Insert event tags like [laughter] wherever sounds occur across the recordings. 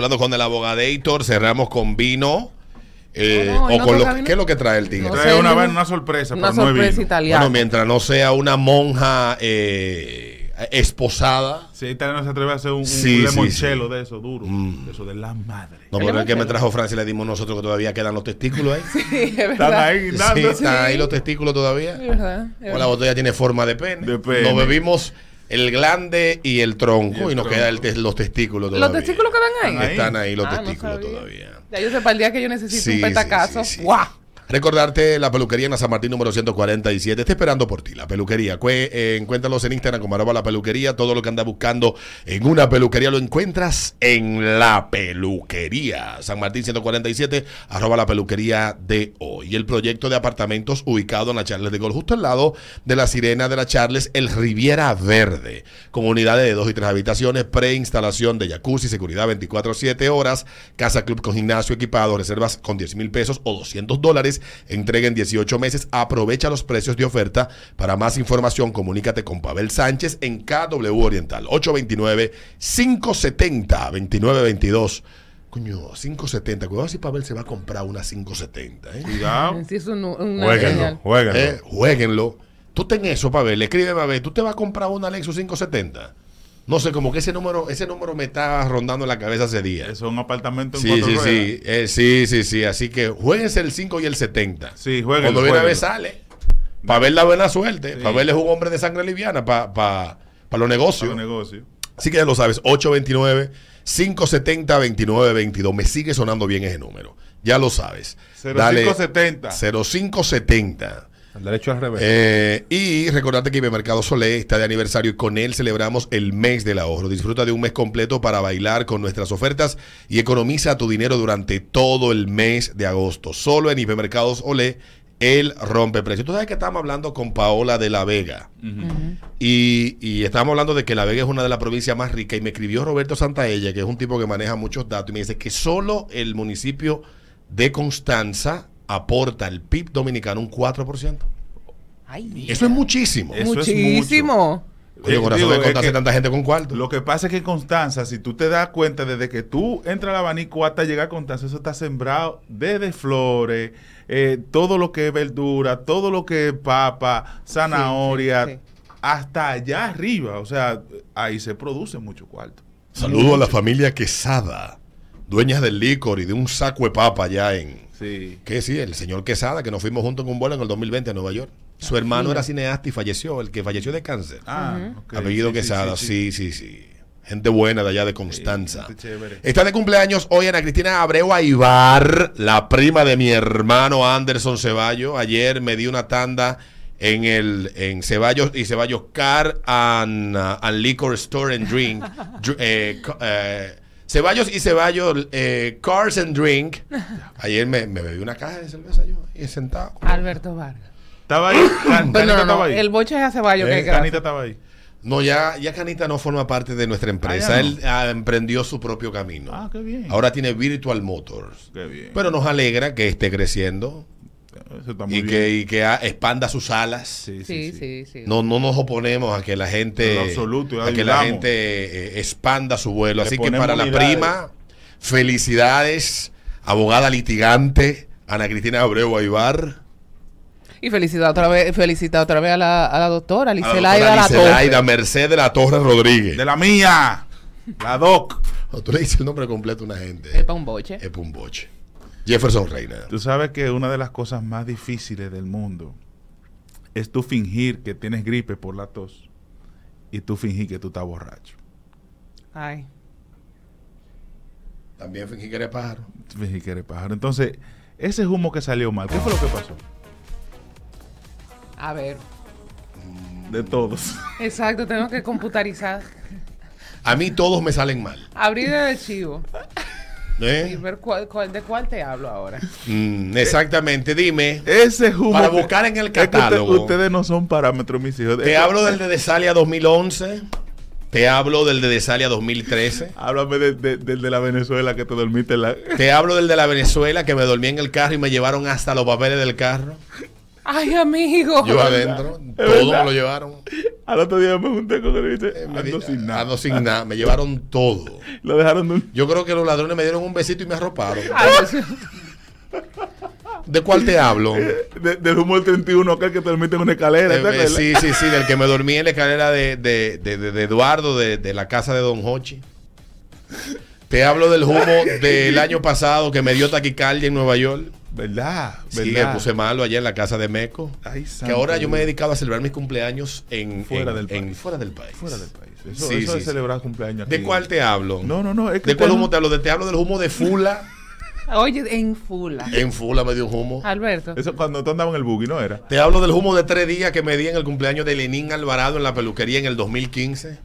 Hablando con el abogadator, cerramos con vino. eh, No, no, o no con lo, vino. ¿Qué es lo que trae el tigre? No Trae sé, una, no- una sorpresa, Una pero no es sorpresa vino. italiana. Bueno, mientras no sea una monja eh, esposada. Si italiano se atreve a hacer un, un Sí, sí. de eso, duro. Mm. De eso de la madre. No, ¿El pero el que me trajo Francia le dimos nosotros que todavía quedan los testículos ahí. [laughs] Sí, es Están verdad. ahí Sí, guindando. están ahí los testículos todavía. Es verdad. es O la botella tiene forma de pene. De pene. Nos bebimos el glande y el tronco y, nos quedan los testículos ¿Los todavía. testículos quedan ahí? Están ahí. Están ahí los Ah, testículos todavía. Ya yo sé para el día que yo necesito Sí, un petacazo. sí, sí, sí. ¡Guau! Recordarte la peluquería en la San Martín número 147. Está esperando por ti, la peluquería. Eh, encuéntralos en Instagram como arroba la peluquería. Todo lo que andas buscando en una peluquería lo encuentras en la peluquería. San Martín 147, arroba la peluquería de hoy. El proyecto de apartamentos ubicado en la Charles de Gol, justo al lado de la sirena de la Charles, el Riviera Verde. Con unidades de dos y tres habitaciones, preinstalación de jacuzzi, seguridad 24-7 horas, casa club con gimnasio equipado, reservas con 10 mil pesos o 200 dólares, entrega en 18 meses. Aprovecha los precios de oferta. Para más información, comunícate con Pavel Sánchez en KW Oriental, 829-570-2922. Coño, 570. Cuidado si Pavel se va a comprar una 570. ¿eh? Cuidado. Sí, es un- una Jueguenlo. Eh, jueguenlo. Tú ten eso, Pavel. Escríbeme a ver. ¿Tú te vas a comprar una Lexus 570? No sé, como que ese número, ese número me está rondando en la cabeza hace días. Eso es un apartamento en Sí, cuatro sí, ruedas. sí. Eh, sí, sí, sí. Así que jueguense el 5 y el 70. Sí, jueguenlo, Cuando viene a ver sale. Para ver la buena suerte. Sí. Para verle es un hombre de sangre liviana para pa, pa los negocios. Para el negocio. Así que ya lo sabes, 829-570-2922. Me sigue sonando bien ese número. Ya lo sabes. Dale 0570. 0570. El derecho al revés. Eh, y recordarte que Hipermercado Solé está de aniversario y con él celebramos el mes del ahorro. Disfruta de un mes completo para bailar con nuestras ofertas y economiza tu dinero durante todo el mes de agosto. Solo en Hipermercados Olé, él rompe precios. Tú sabes que estamos hablando con Paola de la Vega. Y, y estábamos hablando de que La Vega es una de las provincias más ricas. Y me escribió Roberto Santaella, que es un tipo que maneja muchos datos, y me dice que solo el municipio de Constanza aporta al PIB dominicano un 4%. Ay, Eso es muchísimo. Eso es muchísimo. Oye, corazón, digo, de es que tanta gente con cuarto. Lo que pasa es que en Constanza, si tú te das cuenta, desde que tú entras al abanico hasta llegar a Constanza, eso está sembrado desde flores, eh, todo lo que es verdura, todo lo que es papa, zanahoria, sí, sí. hasta allá arriba. O sea, ahí se produce mucho cuarto. Saludo a la familia Quesada, dueñas del licor y de un saco de papa allá en... Sí. ¿Qué sí? El señor Quesada, que nos fuimos juntos en un vuelo en el 20 2020 a Nueva York. Su hermano era cineasta y falleció, el que falleció de cáncer. Ah, ok. Apellido Sí, sí, Quesada, sí, sí, sí, sí. Gente buena de allá de Constanza. Está de cumpleaños hoy Ana Cristina Abreu Aibar, la prima de mi hermano Anderson Ceballos. Ayer me di una tanda en el en Ceballos y Ceballos Car and, uh, and Liquor Store and Drink. [laughs] Dr- eh, eh, Ceballos y Ceballos eh, Cars and Drink. [laughs] Ayer me, me bebí una caja de cerveza yo y sentado. Alberto Vargas. Estaba ahí. [coughs] Can- Canita no, no, estaba no. ahí. El boche es a Ceballos que Eh, que. Canita estaba ahí. No, ya, ya Canita no forma parte de nuestra empresa. Ah. Él ah, emprendió su propio camino. Ah, qué bien. Ahora tiene Virtual Motors. Qué bien. Pero nos alegra que esté creciendo Eso está muy y bien. que, y que expanda sus alas. Sí, Sí, sí, sí. No, no nos oponemos a que la gente, absoluto, a que la gente eh, expanda su vuelo. Le Así que para la unidades. prima, felicidades, abogada litigante, Ana Cristina Abreu Aibar. Y felicita otra vez, felicita otra vez a la, a la doctora la Licelaida doctora La Torre. Mercedes de la Torre Rodríguez. De la mía. La doc. Tú le dices el nombre completo a una gente. Es para un boche. Es pa' un boche. Jefferson Reina. Tú sabes que una de las cosas más difíciles del mundo es tú fingir que tienes gripe por la tos y tú fingir que tú estás borracho. Ay. También fingí que eres pájaro. Tú Fingir que eres pájaro. Entonces, ese humo que salió mal, ¿qué fue lo que pasó? A ver. De todos. Exacto, tengo que computarizar. A mí todos me salen mal. Abrir el archivo ¿eh? ver cuál, cuál- de cuál te hablo ahora. [laughs] Mm, exactamente, dime. Ese humo. Para que- buscar en el es que usted- catálogo. ustedes no son parámetros, mis hijos. Te hablo del de Desalia 2011. Te hablo del de Desalia 2013. [laughs] Háblame de- de- del de la Venezuela que te dormiste en la. Te hablo del de la Venezuela que me dormí en el carro y me llevaron hasta los papeles del carro. Ay, amigo. Yo adentro. Todo me lo llevaron. Al otro día me junté con él y dice, Eh, ando sin nada. ando sin nada. Me llevaron todo. [laughs] Lo dejaron de un... Yo creo que los ladrones me dieron un besito y me arroparon. Mío. [laughs] ¿De cuál te hablo? [laughs] de- del humo del 31, aquel que te mete en una escalera. Eh, ¿te eh, sí, sí, sí, del que me dormí en la escalera de, de- de- de- de Eduardo, de, de la casa de Don Hochi. Te hablo del humo del año pasado que me dio taquicardia en Nueva York. ¿Verdad? Sí, me puse malo allá en la casa de Meco. Ay, Que ahora yo me he dedicado a celebrar mis cumpleaños en, Fuera en- del en- país. fuera del país. Fuera del país. Eso, Sí, eso sí, de sí. celebrar cumpleaños ¿De cuál te hablo? No, no, no. Es que ¿De cuál humo no- te hablo? De- Te hablo del humo de Fula. Oye, en Fula. En Fula me dio un humo. Alberto. Eso cuando tú andabas en el buggy, ¿no era? Te hablo del humo de tres días que me di en el cumpleaños de Lenín Alvarado en la peluquería en el 2015.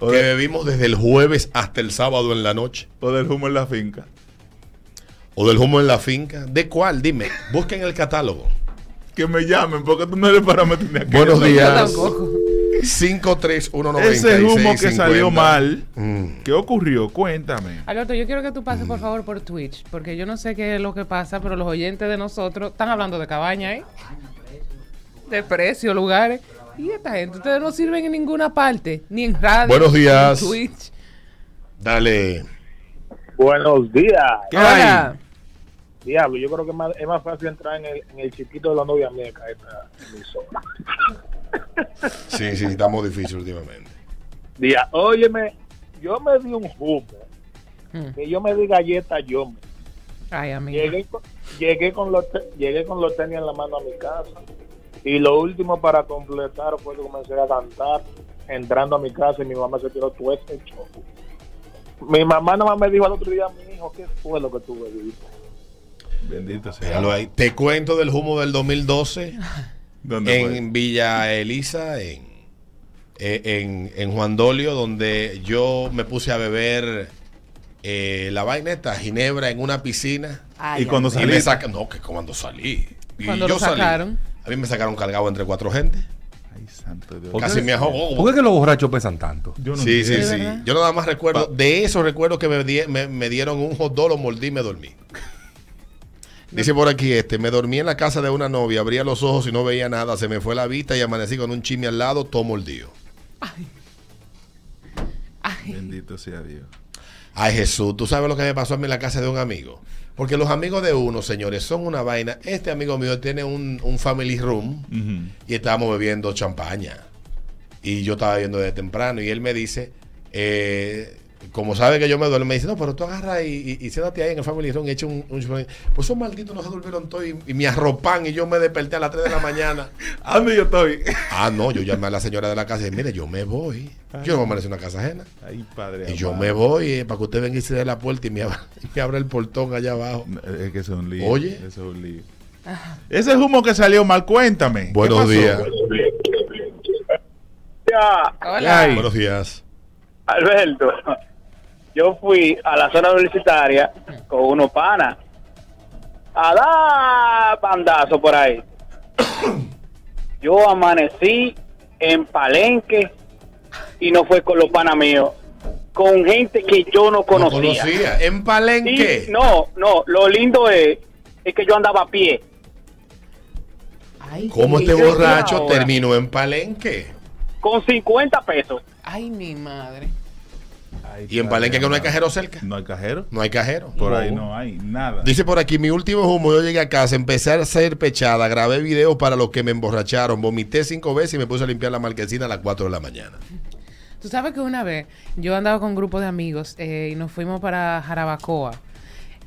O, Que de- bebimos desde el jueves hasta el sábado en la noche. o del humo en la finca. O del humo en la finca. ¿De cuál? Dime. Busquen el catálogo. Que me llamen, porque tú no eres para meterme aquí. Buenos días. tampoco. 53196. Ese humo que salió 50. mal, Mm. ¿qué ocurrió? Cuéntame. Alberto, yo quiero que tú pases por favor por Twitch, porque yo no sé qué es lo que pasa, pero los oyentes de nosotros están hablando de cabaña, ¿eh? De precios, lugares. Y esta gente, ustedes no sirven en ninguna parte, ni en radio, Buenos días. ni en Twitch. Dale. Buenos días. ¿Qué Hola. hay? Diablo, yo creo que es más, es más fácil entrar en el, en el chiquito de la novia mía que esta emisora. [laughs] Sí, sí, estamos difíciles últimamente. Día, óyeme, yo me di un humo, Mm. que yo me di galleta yo. me- Ay, amigo. Llegué con, llegué con los te- llegué con los tenis en la mano a mi casa y lo último para completar fue que comencé a cantar entrando a mi casa y mi mamá se tiró todo este show. Mi mamá nada más me dijo al otro día, mi hijo, ¿qué fue lo que tú bebiste? Bendito sea. Míralo ahí. Te cuento del humo del 2012 [laughs] ¿Dónde fue? en Villa Elisa, en, eh, en, en Juan Dolio, donde yo me puse a beber eh, la vaineta, ginebra, en una piscina. Ay, Y cuando. Y saca, no, que cuando salí. Y Cuando yo lo salí. sacaron. A mí me sacaron cargado entre cuatro gente. Ay, santo Dios. Casi me ahogó. ¿Por qué que los borrachos pesan tanto? Yo no Sí, sí, entiendo. ¿De sí. Yo nada más recuerdo, de eso recuerdo que me, di- me, me dieron un hot dog, lo mordí y me dormí. Dice por aquí este, me dormí en la casa de una novia, abría los ojos y no veía nada, se me fue la vista y amanecí con un chisme al lado, todo mordido. Ay, Bendito sea Dios. Ay Jesús, tú sabes lo que me pasó a mí en la casa de un amigo. Porque los amigos de uno, señores, son una vaina. Este amigo mío tiene un, un family room y estábamos bebiendo champaña. Y yo estaba viendo desde temprano y él me dice, eh, como sabe que yo me duermo, me dice, no, pero tú agarra y, y, y siéntate ahí en el family room y echa un, un champagne". Pues esos malditos no se durmieron todos y, y me arropan y yo me desperté a las 3 de la mañana. [laughs] ¿A dónde yo estoy? ah, no, yo llamé a la señora de la casa y dije, mire, yo me voy. Yo no me amanece en una casa ajena. Ay, padre. Y yo me voy eh, para que usted venga y se dé la puerta y me abra, [laughs] y me abra el portón allá abajo. Es que es un lío. Oye. Es un lío. Ese humo que salió mal, cuéntame. ¿Qué Buenos días. Ya, hola. Buenos días. Alberto, yo fui a la zona universitaria con unos panas a dar bandazo por ahí. [coughs] Yo amanecí en Palenque y no fue con los panas míos, con gente que yo no No conocía. conocía. En Palenque. Y no, no, lo lindo es, es que yo andaba a pie. Ay, ¿Cómo este ¿Y qué borracho terminó en Palenque? Con 50 pesos. ay, mi madre. Ay, Y en Palenque que no hay cajero cerca. No hay cajero. No hay cajero. Por ahí no hay nada. Dice por aquí, mi último humo, yo llegué a casa, empecé a hacer pechada, grabé videos para los que me emborracharon, vomité cinco veces y me puse a limpiar la marquesina a las 4 de la mañana. Tú sabes que una vez yo andaba con un grupo de amigos eh, y nos fuimos para Jarabacoa.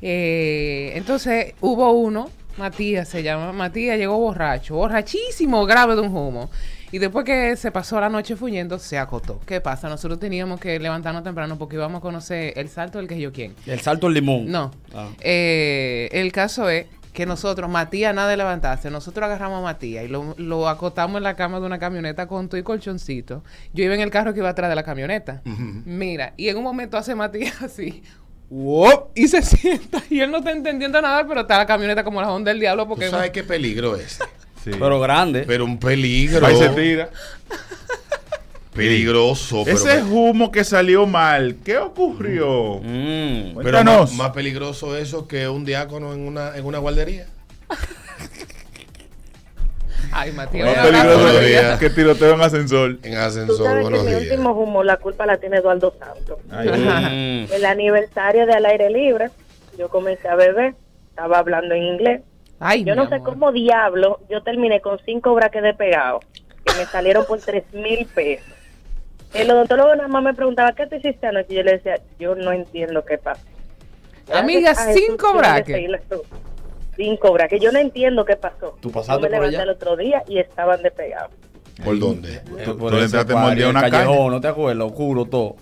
Eh, entonces hubo uno, Matías se llama, Matías llegó borracho, borrachísimo, grave de un humo. Y después que se pasó la noche fuyendo, se acotó. ¿Qué pasa? Nosotros teníamos que levantarnos temprano porque íbamos a conocer el salto del que yo quién. El salto al limón. No. Ah. Eh, el caso es que nosotros, Matías, nada de levantarse, nosotros agarramos a Matías y lo, lo acotamos en la cama de una camioneta con tu y colchoncito. Yo iba en el carro que iba atrás de la camioneta. Mira, y en un momento hace Matías [laughs] así. ¡wop! Y se [laughs] sienta. Y él no está entendiendo nada, pero está la camioneta como la onda del diablo ¿Tú porque... sabes qué peligro es? Sí. Pero grande. Pero un peligro. Ahí se tira. Peligroso. Pero, Ese humo que salió mal, ¿qué ocurrió? Mm. pero Cuéntanos. más, más peligroso eso que un diácono en una, en una guardería. Ay, Matías. Más peligroso que- días. que tiroteo en ascensor. En Tú ascensor, que buenos mi días. último humo, la culpa la tiene Eduardo Santos. Ay. Mm. El aniversario de Al Aire Libre, yo comencé a beber, estaba hablando en inglés. Ay, Yo no sé amor. cómo diablo, yo terminé con cinco braques de pegado, que me salieron por tres mil pesos. El odontólogo nada más me preguntaba, ¿qué te hiciste anoche? Y yo le decía, yo no entiendo qué pasó. Amiga, cinco yo braques. Cinco braques, yo no entiendo qué pasó. ¿Tú Yo pasaste me por levanté allá? el otro día y estaban despegados. ¿Por dónde? Eh, Tú- por tú entraste el una callejón, caña. ¿no te acuerdas? Oscuro todo.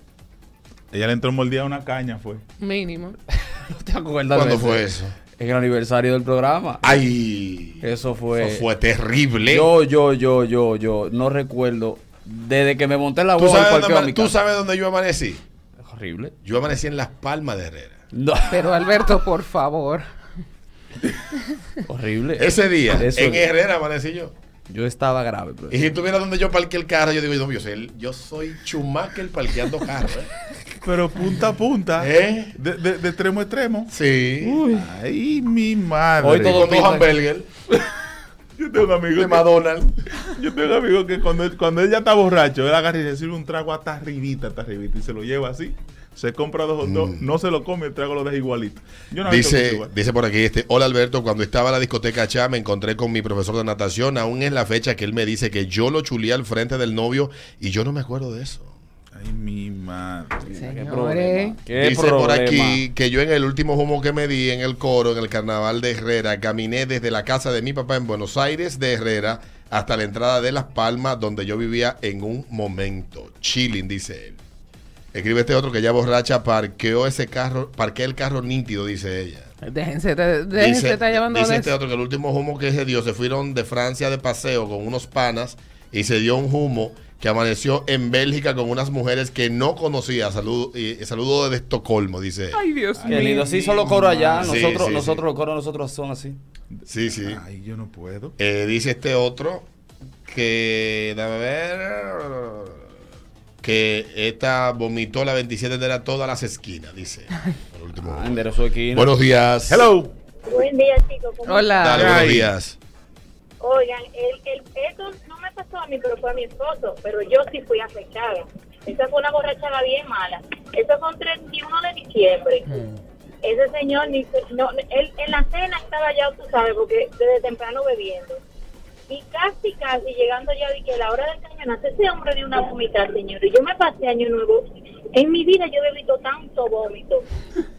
Ella le entró mordida a una caña, fue. Mínimo. [laughs] ¿No te acuerdas? ¿Cuándo de fue eso? En el aniversario del programa. Ay. Eso fue. Eso fue terrible. Yo, yo, yo, yo, yo no recuerdo. Desde que me monté en la ¿Tú voz sabes, parqueo a dónde, mi tú sabes dónde yo amanecí? Horrible. Yo amanecí en Las Palmas de Herrera. No. Pero Alberto, por favor. [laughs] Horrible. Ese día, Eso- en Herrera amanecí yo. Yo estaba grave, bro. Y si tú vieras donde yo parqué el carro, yo digo, no, yo soy, yo soy Schumacher parqueando carro. ¿eh? [laughs] Pero punta a punta. ¿Eh? De, de- de extremo a extremo. Sí. Ay, mi madre. Hoy todo- Con dos hamburgues [laughs] Yo tengo un amigo de McDonald's. yo tengo un amigo que cuando, él- cuando él ya está borracho, él agarra y le sirve un trago hasta arribita, hasta arribita, y se lo lleva así. Se compra dos hot dogs, no se lo come, el trago lo deja igualito. Yo no Mm. Dice, igual. dice por aquí, este, hola Alberto, cuando estaba en la discoteca Chá me encontré con mi profesor de natación, aún es la fecha que él me dice que yo lo chuleé al frente del novio y yo no me acuerdo de eso. Ay, mi madre. Qué Señores. problema. Qué Dice por aquí que yo en el último humo que me di en el coro, en el carnaval de Herrera, caminé desde la casa de mi papá en Buenos Aires de Herrera hasta la entrada de Las Palmas, donde yo vivía en un momento. Chilling, dice él. Escribe este otro que ya borracha parqueó ese carro, parqué el carro nítido, dice ella. Déjense, de- déjense Dice, estar llevando dice este eso. otro que el último humo que se dio se fueron de Francia de paseo con unos panas y se dio un humo que amaneció en Bélgica con unas mujeres que no conocía. Saludo, y, saludo desde Estocolmo, dice. Ay, Dios Qué mío. lindo. Así son los coros allá. Sí, Nosotros, sí, nosotros sí. los coros nosotros son así. Sí, sí. Ay, yo no puedo. Eh, dice este otro que, dame ver, que esta vomitó la 27 de la todas las esquinas, dice. [laughs] El último Ah. Buenos días. Hello. Buen día, chicos. ¿Cómo Hola. Dale, buenos días. Oigan, el, el, esto no me pasó a mí, pero fue a mi esposo, pero yo sí fui afectada. Esa fue una borrachada bien mala. Eso fue un 31 de diciembre. Ese señor, ni no, él en la cena estaba ya, tú sabes, porque desde temprano bebiendo. Y casi, casi llegando ya de que a la hora del cañonazo, ese hombre dio una vomitar, señor. Y yo me pasé año nuevo. En mi vida yo he bebido tanto vómito.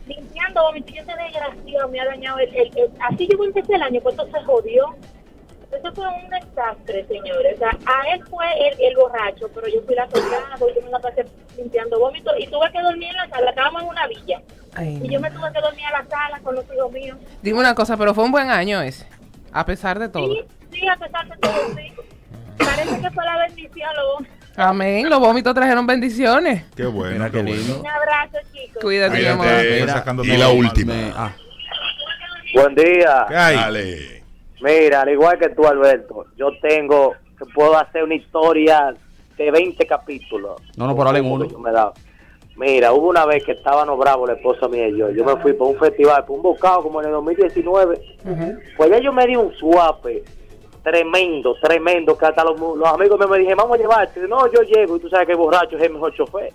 Limpiando vómito. Y ese desgraciado me ha dañado el, el- el- Así yo empecé el año, pues esto se jodió. Eso fue un desastre, señores. O sea, a él fue el, el borracho, pero yo fui la tocada, yo me la pasé limpiando vómito y tuve que dormir en la sala. Estábamos en una villa. Ay, Y yo me tuve que dormir en la sala con los hijos míos. Dime una cosa, pero fue un buen año ese. A pesar de todo. Sí, sí, a pesar de todo, sí. Parece que fue la bendición, lo Amén. Los vómitos trajeron bendiciones. Qué bueno. Mira qué lindo. Un abrazo, chicos. Cuídate, mi Cuídate. amor. Y la última. Ah, Buen día. ¿Qué hay? Dale. Mira, al igual que tú, Alberto, yo tengo, que puedo hacer una historia de 20 capítulos. No, no, pero hablen uno. Me. Mira, hubo una vez que estábamos bravos, la esposa mía y yo. Yo me fui por un festival, por un bocado como en el 2019. Pues ya yo me di un suape tremendo, tremendo, que hasta los, los amigos me dijeron, vamos a llevarte. No, yo llego y tú sabes que el borracho es el mejor chofer.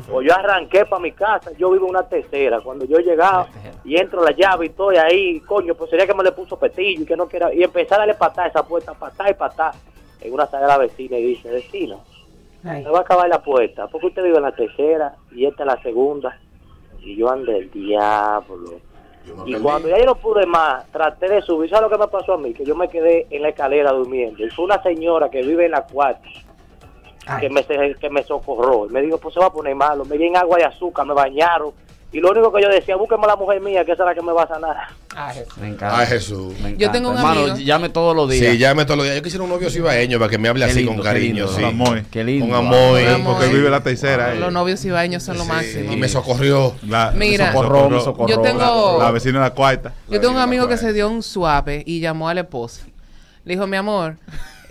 Pues yo arranqué para mi casa, yo vivo en una tercera. Cuando yo llegaba y entro la llave y estoy ahí, coño, pues sería que me le puso petillo y que no quiera. Y empezar a darle patada a esa puerta, patada y patada. En una sala de la vecina y dice, vecino, me va a acabar la puerta, porque usted vive en la tercera y esta en la segunda. Y yo andé el diablo. Y cuando ya yo no pude más, traté de subir. ¿Sabes lo que me pasó a mí? Que yo me quedé en la escalera durmiendo. Y fue una señora que vive en la cuarta que me, que me socorró. Y me dijo, pues se va a poner malo. Me di en agua y azúcar, me bañaron. Y lo único que yo decía, búsqueme a la mujer mía, que esa es la que me va a sanar. me encanta. Ay, Jesús. Me Yo encanta. tengo un Hermano, amigo- llame todos los días. Sí, llame todos los días. Yo quisiera un novio cibaeño para que me hable Qué así lindo, con qué cariño. lindo. sí. Con amor. Qué lindo. Con amor. Con amor. Porque vive la tercera. eh. Los novios ibaeños son lo Sí, máximo. Y me socorrió. La- Mira. me Socorró, me socorró. Yo tengo- La, la vecina de la cuarta. Yo tengo un amigo que se dio un suave y llamó a la esposa. Le dijo, mi amor,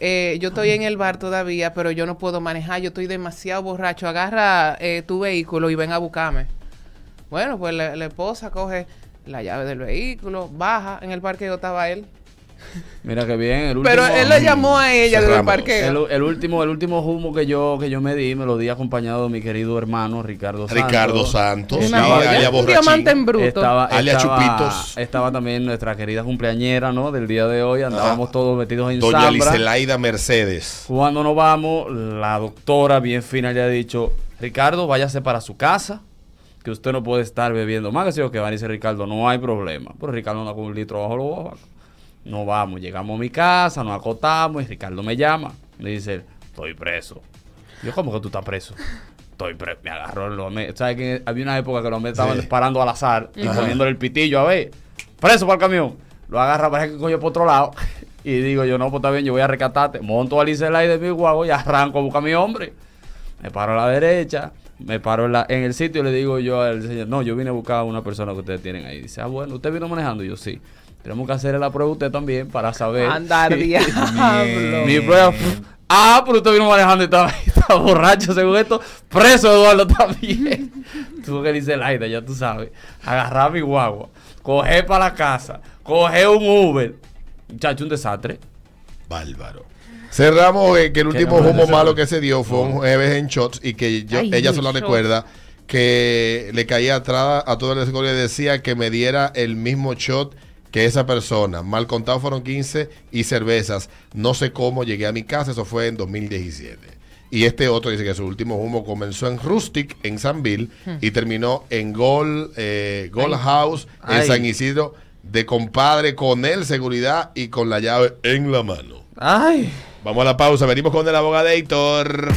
eh, yo estoy en el bar todavía, pero yo no puedo manejar, yo estoy demasiado borracho. Agarra eh, tu vehículo y ven a buscarme. Bueno, pues la, la esposa coge la llave del vehículo, baja, en el parqueo estaba él. Mira que bien. El Pero último- él le llamó a ella desde el Cerramos. parqueo. El, el último, el último humo que yo, que yo me di, me lo di acompañado de mi querido hermano Ricardo Santos. Ricardo Santos. Un borrachín. diamante en bruto. Estaba, estaba- Chupitos. estaba también nuestra querida cumpleañera, ¿no? Del día de hoy. Andábamos todos metidos en Doña zambra. Liselaida Mercedes. Cuando nos vamos, la doctora bien fina le ha dicho, Ricardo, váyase para su casa, que usted no puede estar bebiendo más. Que si yo que va, dice Ricardo, no hay problema. Pero Ricardo anda con un litro bajo los ojos. Nos vamos, llegamos a mi casa, nos acotamos y Ricardo me llama. Me dice, estoy preso. Yo, ¿cómo que tú estás preso? Estoy preso. Me agarró el hombre. ¿Sabes que había una época que los hombres estaban Sí. disparando al azar y Ajá. poniéndole el pitillo a ver? Preso para el camión. Lo agarra, parece que coño por otro lado. Y digo yo, no, pues está bien, yo voy a rescatarte. Monto a Licelay de mi guagua y arranco a buscar a mi hombre. Me paro a la derecha, me paro en, la- en el sitio y le digo yo al señor, no, yo vine a buscar a una persona que ustedes tienen ahí. Dice, ah, bueno, ¿usted vino manejando? Y yo, sí. Tenemos que hacerle la prueba a usted también para saber. Andar diablo. [laughs] Mi prueba. Ah, pero usted vino manejando y estaba, [laughs] estaba borracho, según esto. Preso Eduardo también. [laughs] Tuvo que dice Laida, ya tú sabes. Agarrar mi guagua, coger para la casa, coger un Uber. Muchacho, un desastre. Bárbaro. Cerramos eh, que el último no, humo malo que se dio fue un jueves en shots y que yo, Ay, ella solo recuerda que le caía atrás a todo el escuela y le decía que me diera el mismo shot que esa persona. Mal contado fueron 15 y cervezas. No sé cómo llegué a mi casa, eso fue en 2017. Y este otro dice que su último humo comenzó en Rustic, en Sanville, y terminó en Gold, eh, Gold House, en. San Isidro, de compadre con él, seguridad y con la llave en la mano. Ay. Vamos a la pausa, venimos con el abogado Héctor.